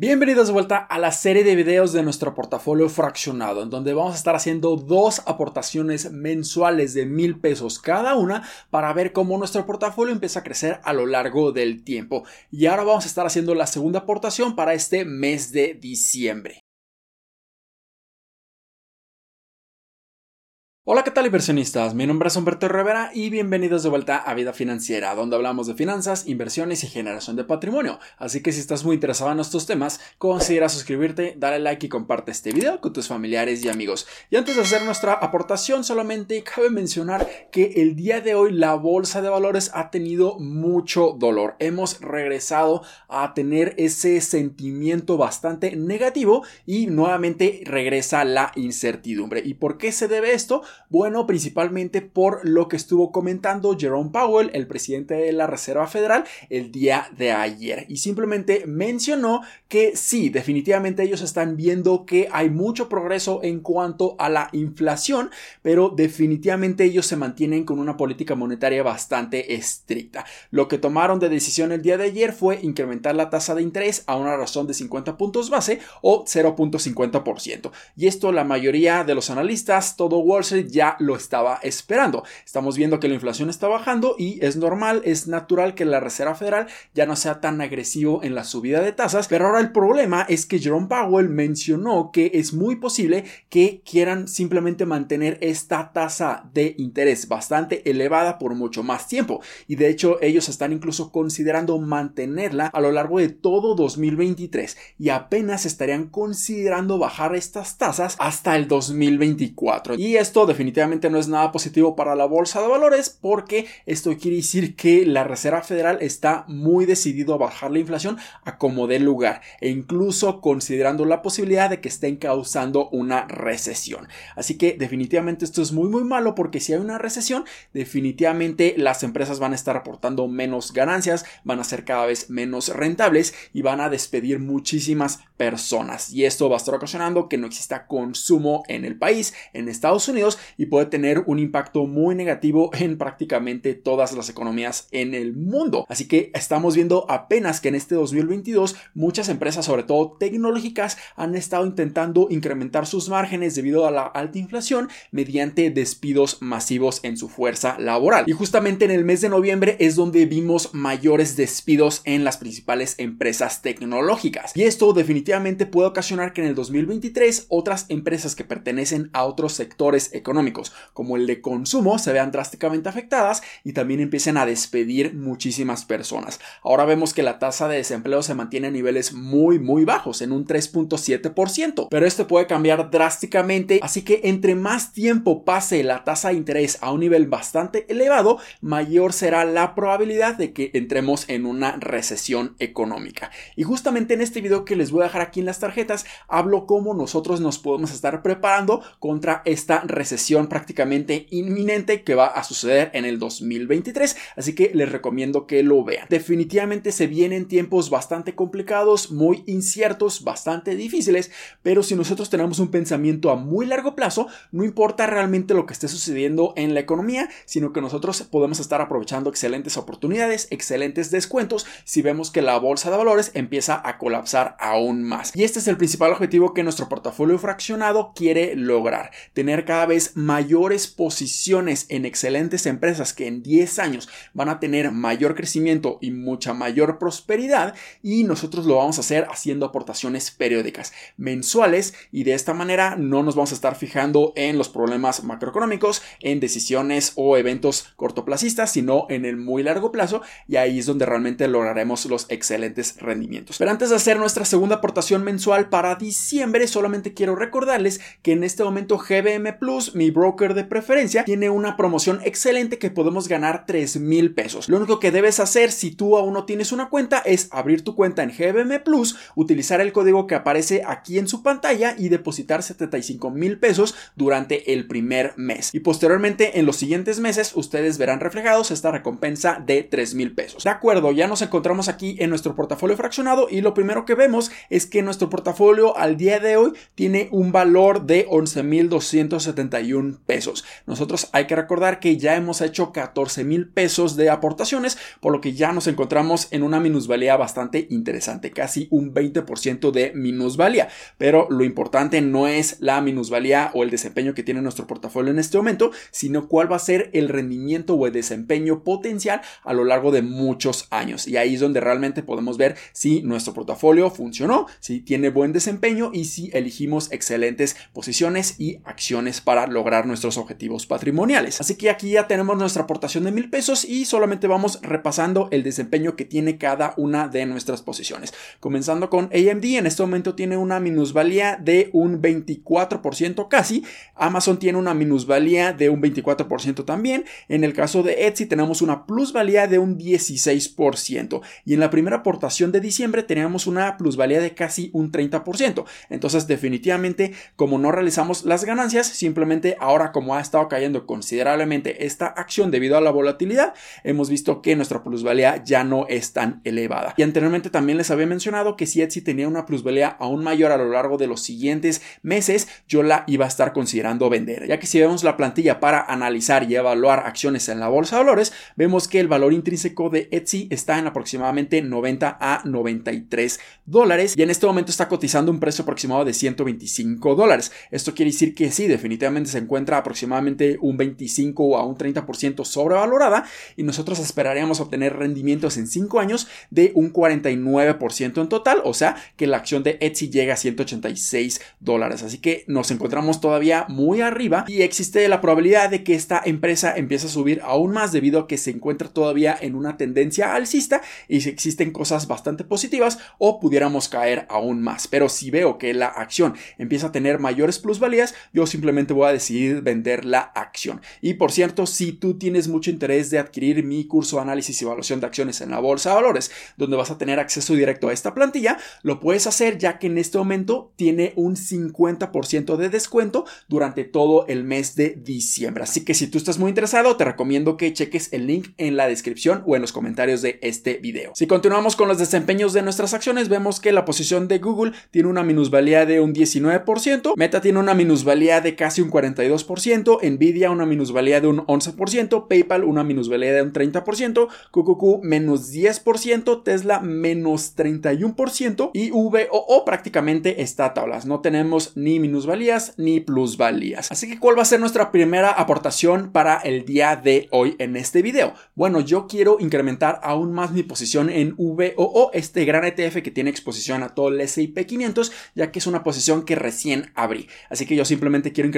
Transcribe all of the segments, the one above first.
Bienvenidos de vuelta a la serie de videos de nuestro portafolio fraccionado, en donde vamos a estar haciendo dos aportaciones mensuales de mil pesos cada una para ver cómo nuestro portafolio empieza a crecer a lo largo del tiempo. Y ahora vamos a estar haciendo la segunda aportación para este mes de diciembre. Hola, ¿qué tal inversionistas? Mi nombre es Humberto Rivera y bienvenidos de vuelta a Vida Financiera, donde hablamos de finanzas, inversiones y generación de patrimonio. Así que si estás muy interesado en estos temas, considera suscribirte, dale like y comparte este video con tus familiares y amigos. Y antes de hacer nuestra aportación, solamente cabe mencionar que el día de hoy la bolsa de valores ha tenido mucho dolor. Hemos regresado a tener ese sentimiento bastante negativo y nuevamente regresa la incertidumbre. ¿Y por qué se debe esto? Bueno, principalmente por lo que estuvo comentando Jerome Powell, el presidente de la Reserva Federal, el día de ayer. Y simplemente mencionó que sí, definitivamente ellos están viendo que hay mucho progreso en cuanto a la inflación, pero definitivamente ellos se mantienen con una política monetaria bastante estricta. Lo que tomaron de decisión el día de ayer fue incrementar la tasa de interés a una razón de 50 puntos base o 0.50%. Y esto la mayoría de los analistas, todo Wall Street, ya lo estaba esperando. Estamos viendo que la inflación está bajando y es normal, es natural que la Reserva Federal ya no sea tan agresivo en la subida de tasas, pero ahora el problema es que Jerome Powell mencionó que es muy posible que quieran simplemente mantener esta tasa de interés bastante elevada por mucho más tiempo y de hecho ellos están incluso considerando mantenerla a lo largo de todo 2023 y apenas estarían considerando bajar estas tasas hasta el 2024 y esto definitivamente no es nada positivo para la bolsa de valores porque esto quiere decir que la Reserva Federal está muy decidido a bajar la inflación a como dé lugar e incluso considerando la posibilidad de que estén causando una recesión. Así que definitivamente esto es muy muy malo porque si hay una recesión definitivamente las empresas van a estar aportando menos ganancias, van a ser cada vez menos rentables y van a despedir muchísimas personas y esto va a estar ocasionando que no exista consumo en el país, en Estados Unidos y puede tener un impacto muy negativo en prácticamente todas las economías en el mundo. Así que estamos viendo apenas que en este 2022 muchas empresas, sobre todo tecnológicas, han estado intentando incrementar sus márgenes debido a la alta inflación mediante despidos masivos en su fuerza laboral. Y justamente en el mes de noviembre es donde vimos mayores despidos en las principales empresas tecnológicas. Y esto definitivamente puede ocasionar que en el 2023 otras empresas que pertenecen a otros sectores económicos económicos como el de consumo se vean drásticamente afectadas y también empiecen a despedir muchísimas personas. Ahora vemos que la tasa de desempleo se mantiene a niveles muy muy bajos, en un 3.7%, pero esto puede cambiar drásticamente, así que entre más tiempo pase la tasa de interés a un nivel bastante elevado, mayor será la probabilidad de que entremos en una recesión económica. Y justamente en este video que les voy a dejar aquí en las tarjetas, hablo cómo nosotros nos podemos estar preparando contra esta recesión prácticamente inminente que va a suceder en el 2023, así que les recomiendo que lo vean. Definitivamente se vienen tiempos bastante complicados, muy inciertos, bastante difíciles, pero si nosotros tenemos un pensamiento a muy largo plazo, no importa realmente lo que esté sucediendo en la economía, sino que nosotros podemos estar aprovechando excelentes oportunidades, excelentes descuentos si vemos que la bolsa de valores empieza a colapsar aún más. Y este es el principal objetivo que nuestro portafolio fraccionado quiere lograr, tener cada vez mayores posiciones en excelentes empresas que en 10 años van a tener mayor crecimiento y mucha mayor prosperidad y nosotros lo vamos a hacer haciendo aportaciones periódicas mensuales y de esta manera no nos vamos a estar fijando en los problemas macroeconómicos, en decisiones o eventos cortoplacistas, sino en el muy largo plazo y ahí es donde realmente lograremos los excelentes rendimientos. Pero antes de hacer nuestra segunda aportación mensual para diciembre, solamente quiero recordarles que en este momento GBM Plus mi broker de preferencia, tiene una promoción excelente que podemos ganar 3 mil pesos. Lo único que debes hacer si tú aún no tienes una cuenta es abrir tu cuenta en GBM Plus, utilizar el código que aparece aquí en su pantalla y depositar 75 mil pesos durante el primer mes. Y posteriormente en los siguientes meses ustedes verán reflejados esta recompensa de 3 mil pesos. De acuerdo, ya nos encontramos aquí en nuestro portafolio fraccionado y lo primero que vemos es que nuestro portafolio al día de hoy tiene un valor de 11.271 31 pesos. Nosotros hay que recordar que ya hemos hecho 14 mil pesos de aportaciones, por lo que ya nos encontramos en una minusvalía bastante interesante, casi un 20% de minusvalía. Pero lo importante no es la minusvalía o el desempeño que tiene nuestro portafolio en este momento, sino cuál va a ser el rendimiento o el desempeño potencial a lo largo de muchos años. Y ahí es donde realmente podemos ver si nuestro portafolio funcionó, si tiene buen desempeño y si elegimos excelentes posiciones y acciones para lograr nuestros objetivos patrimoniales. Así que aquí ya tenemos nuestra aportación de mil pesos y solamente vamos repasando el desempeño que tiene cada una de nuestras posiciones. Comenzando con AMD, en este momento tiene una minusvalía de un 24% casi. Amazon tiene una minusvalía de un 24% también. En el caso de Etsy tenemos una plusvalía de un 16%. Y en la primera aportación de diciembre teníamos una plusvalía de casi un 30%. Entonces definitivamente como no realizamos las ganancias, simplemente ahora como ha estado cayendo considerablemente esta acción debido a la volatilidad, hemos visto que nuestra plusvalía ya no es tan elevada. Y anteriormente también les había mencionado que si Etsy tenía una plusvalía aún mayor a lo largo de los siguientes meses, yo la iba a estar considerando vender. Ya que si vemos la plantilla para analizar y evaluar acciones en la bolsa de valores, vemos que el valor intrínseco de Etsy está en aproximadamente 90 a 93 dólares y en este momento está cotizando un precio aproximado de 125 dólares. Esto quiere decir que sí, definitivamente se encuentra aproximadamente un 25 a un 30% sobrevalorada y nosotros esperaríamos obtener rendimientos en 5 años de un 49% en total, o sea que la acción de Etsy llega a 186 dólares. Así que nos encontramos todavía muy arriba y existe la probabilidad de que esta empresa empiece a subir aún más debido a que se encuentra todavía en una tendencia alcista y si existen cosas bastante positivas o pudiéramos caer aún más. Pero si veo que la acción empieza a tener mayores plusvalías, yo simplemente voy a decidir vender la acción. Y por cierto, si tú tienes mucho interés de adquirir mi curso de análisis y evaluación de acciones en la bolsa de valores, donde vas a tener acceso directo a esta plantilla, lo puedes hacer ya que en este momento tiene un 50% de descuento durante todo el mes de diciembre. Así que si tú estás muy interesado, te recomiendo que cheques el link en la descripción o en los comentarios de este video. Si continuamos con los desempeños de nuestras acciones, vemos que la posición de Google tiene una minusvalía de un 19%, Meta tiene una minusvalía de casi un 42%, Nvidia una minusvalía de un 11%, PayPal una minusvalía de un 30%, QQQ menos 10%, Tesla menos 31% y VOO prácticamente está a tablas. No tenemos ni minusvalías ni plusvalías. Así que, ¿cuál va a ser nuestra primera aportación para el día de hoy en este video? Bueno, yo quiero incrementar aún más mi posición en VOO, este gran ETF que tiene exposición a todo el S&P 500, ya que es una posición que recién abrí. Así que yo simplemente quiero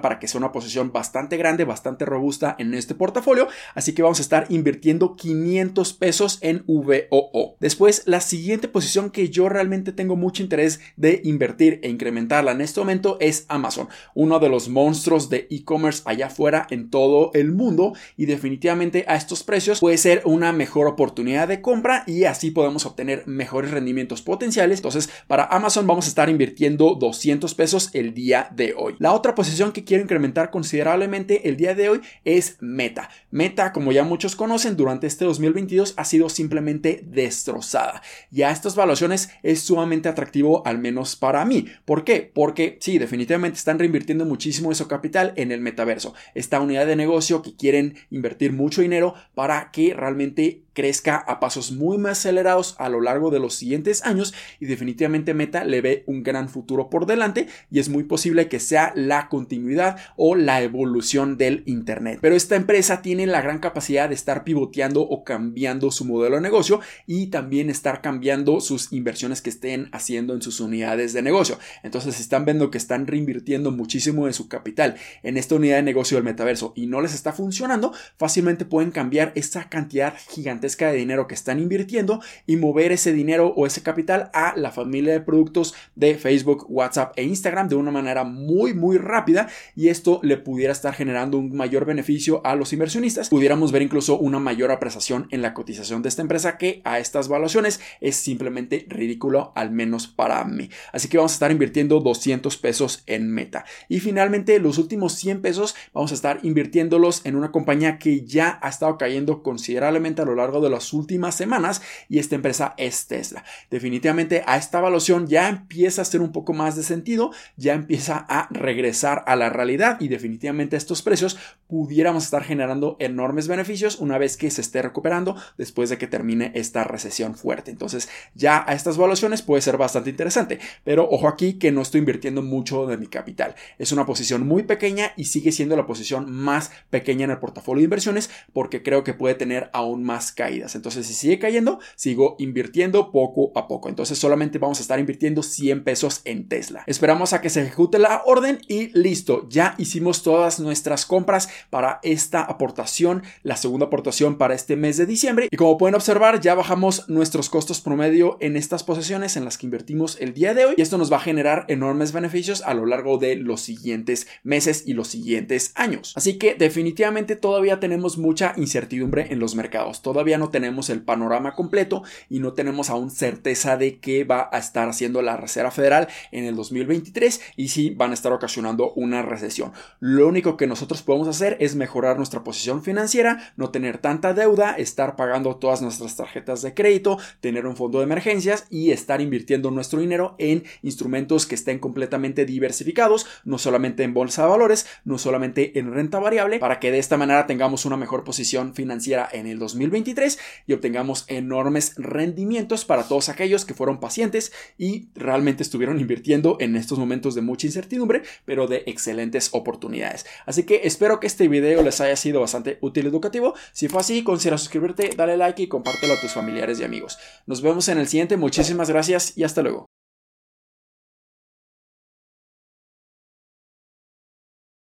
para que sea una posición bastante grande, bastante robusta en este portafolio. Así que vamos a estar invirtiendo 500 pesos en VOO. Después, la siguiente posición que yo realmente tengo mucho interés de invertir e incrementarla en este momento es Amazon, uno de los monstruos de e-commerce allá afuera en todo el mundo y definitivamente a estos precios puede ser una mejor oportunidad de compra y así podemos obtener mejores rendimientos potenciales. Entonces, para Amazon vamos a estar invirtiendo 200 pesos el día de hoy. La otra posición que quiero incrementar considerablemente el día de hoy es Meta. Meta, como ya muchos conocen, durante este 2022 ha sido simplemente destrozada. Y a estas valuaciones es sumamente atractivo, al menos para mí. ¿Por qué? Porque sí, definitivamente están reinvirtiendo muchísimo de su capital en el metaverso. Esta unidad de negocio que quieren invertir mucho dinero para que realmente crezca a pasos muy más acelerados a lo largo de los siguientes años y definitivamente Meta le ve un gran futuro por delante y es muy posible que sea la continuidad o la evolución del Internet. Pero esta empresa tiene la gran capacidad de estar pivoteando o cambiando su modelo de negocio y también estar cambiando sus inversiones que estén haciendo en sus unidades de negocio. Entonces, si están viendo que están reinvirtiendo muchísimo de su capital en esta unidad de negocio del metaverso y no les está funcionando, fácilmente pueden cambiar esa cantidad gigante de dinero que están invirtiendo y mover ese dinero o ese capital a la familia de productos de Facebook, WhatsApp e Instagram de una manera muy muy rápida y esto le pudiera estar generando un mayor beneficio a los inversionistas. Pudiéramos ver incluso una mayor apreciación en la cotización de esta empresa que a estas valuaciones es simplemente ridículo al menos para mí. Así que vamos a estar invirtiendo 200 pesos en Meta. Y finalmente los últimos 100 pesos vamos a estar invirtiéndolos en una compañía que ya ha estado cayendo considerablemente a lo largo de las últimas semanas y esta empresa es Tesla. Definitivamente a esta evaluación ya empieza a hacer un poco más de sentido, ya empieza a regresar a la realidad y definitivamente estos precios pudiéramos estar generando enormes beneficios una vez que se esté recuperando después de que termine esta recesión fuerte. Entonces ya a estas evaluaciones puede ser bastante interesante, pero ojo aquí que no estoy invirtiendo mucho de mi capital. Es una posición muy pequeña y sigue siendo la posición más pequeña en el portafolio de inversiones porque creo que puede tener aún más caídas. Entonces si sigue cayendo, sigo invirtiendo poco a poco. Entonces solamente vamos a estar invirtiendo 100 pesos en Tesla. Esperamos a que se ejecute la orden y listo, ya hicimos todas nuestras compras para esta aportación, la segunda aportación para este mes de diciembre. Y como pueden observar, ya bajamos nuestros costos promedio en estas posiciones en las que invertimos el día de hoy y esto nos va a generar enormes beneficios a lo largo de los siguientes meses y los siguientes años. Así que definitivamente todavía tenemos mucha incertidumbre en los mercados. Todavía no tenemos el panorama completo y no tenemos aún certeza de qué va a estar haciendo la Reserva Federal en el 2023 y si van a estar ocasionando una recesión. Lo único que nosotros podemos hacer es mejorar nuestra posición financiera, no tener tanta deuda, estar pagando todas nuestras tarjetas de crédito, tener un fondo de emergencias y estar invirtiendo nuestro dinero en instrumentos que estén completamente diversificados, no solamente en bolsa de valores, no solamente en renta variable, para que de esta manera tengamos una mejor posición financiera en el 2023 y obtengamos enormes rendimientos para todos aquellos que fueron pacientes y realmente estuvieron invirtiendo en estos momentos de mucha incertidumbre, pero de excelentes oportunidades. Así que espero que este video les haya sido bastante útil y educativo. Si fue así, considera suscribirte, dale like y compártelo a tus familiares y amigos. Nos vemos en el siguiente. Muchísimas gracias y hasta luego.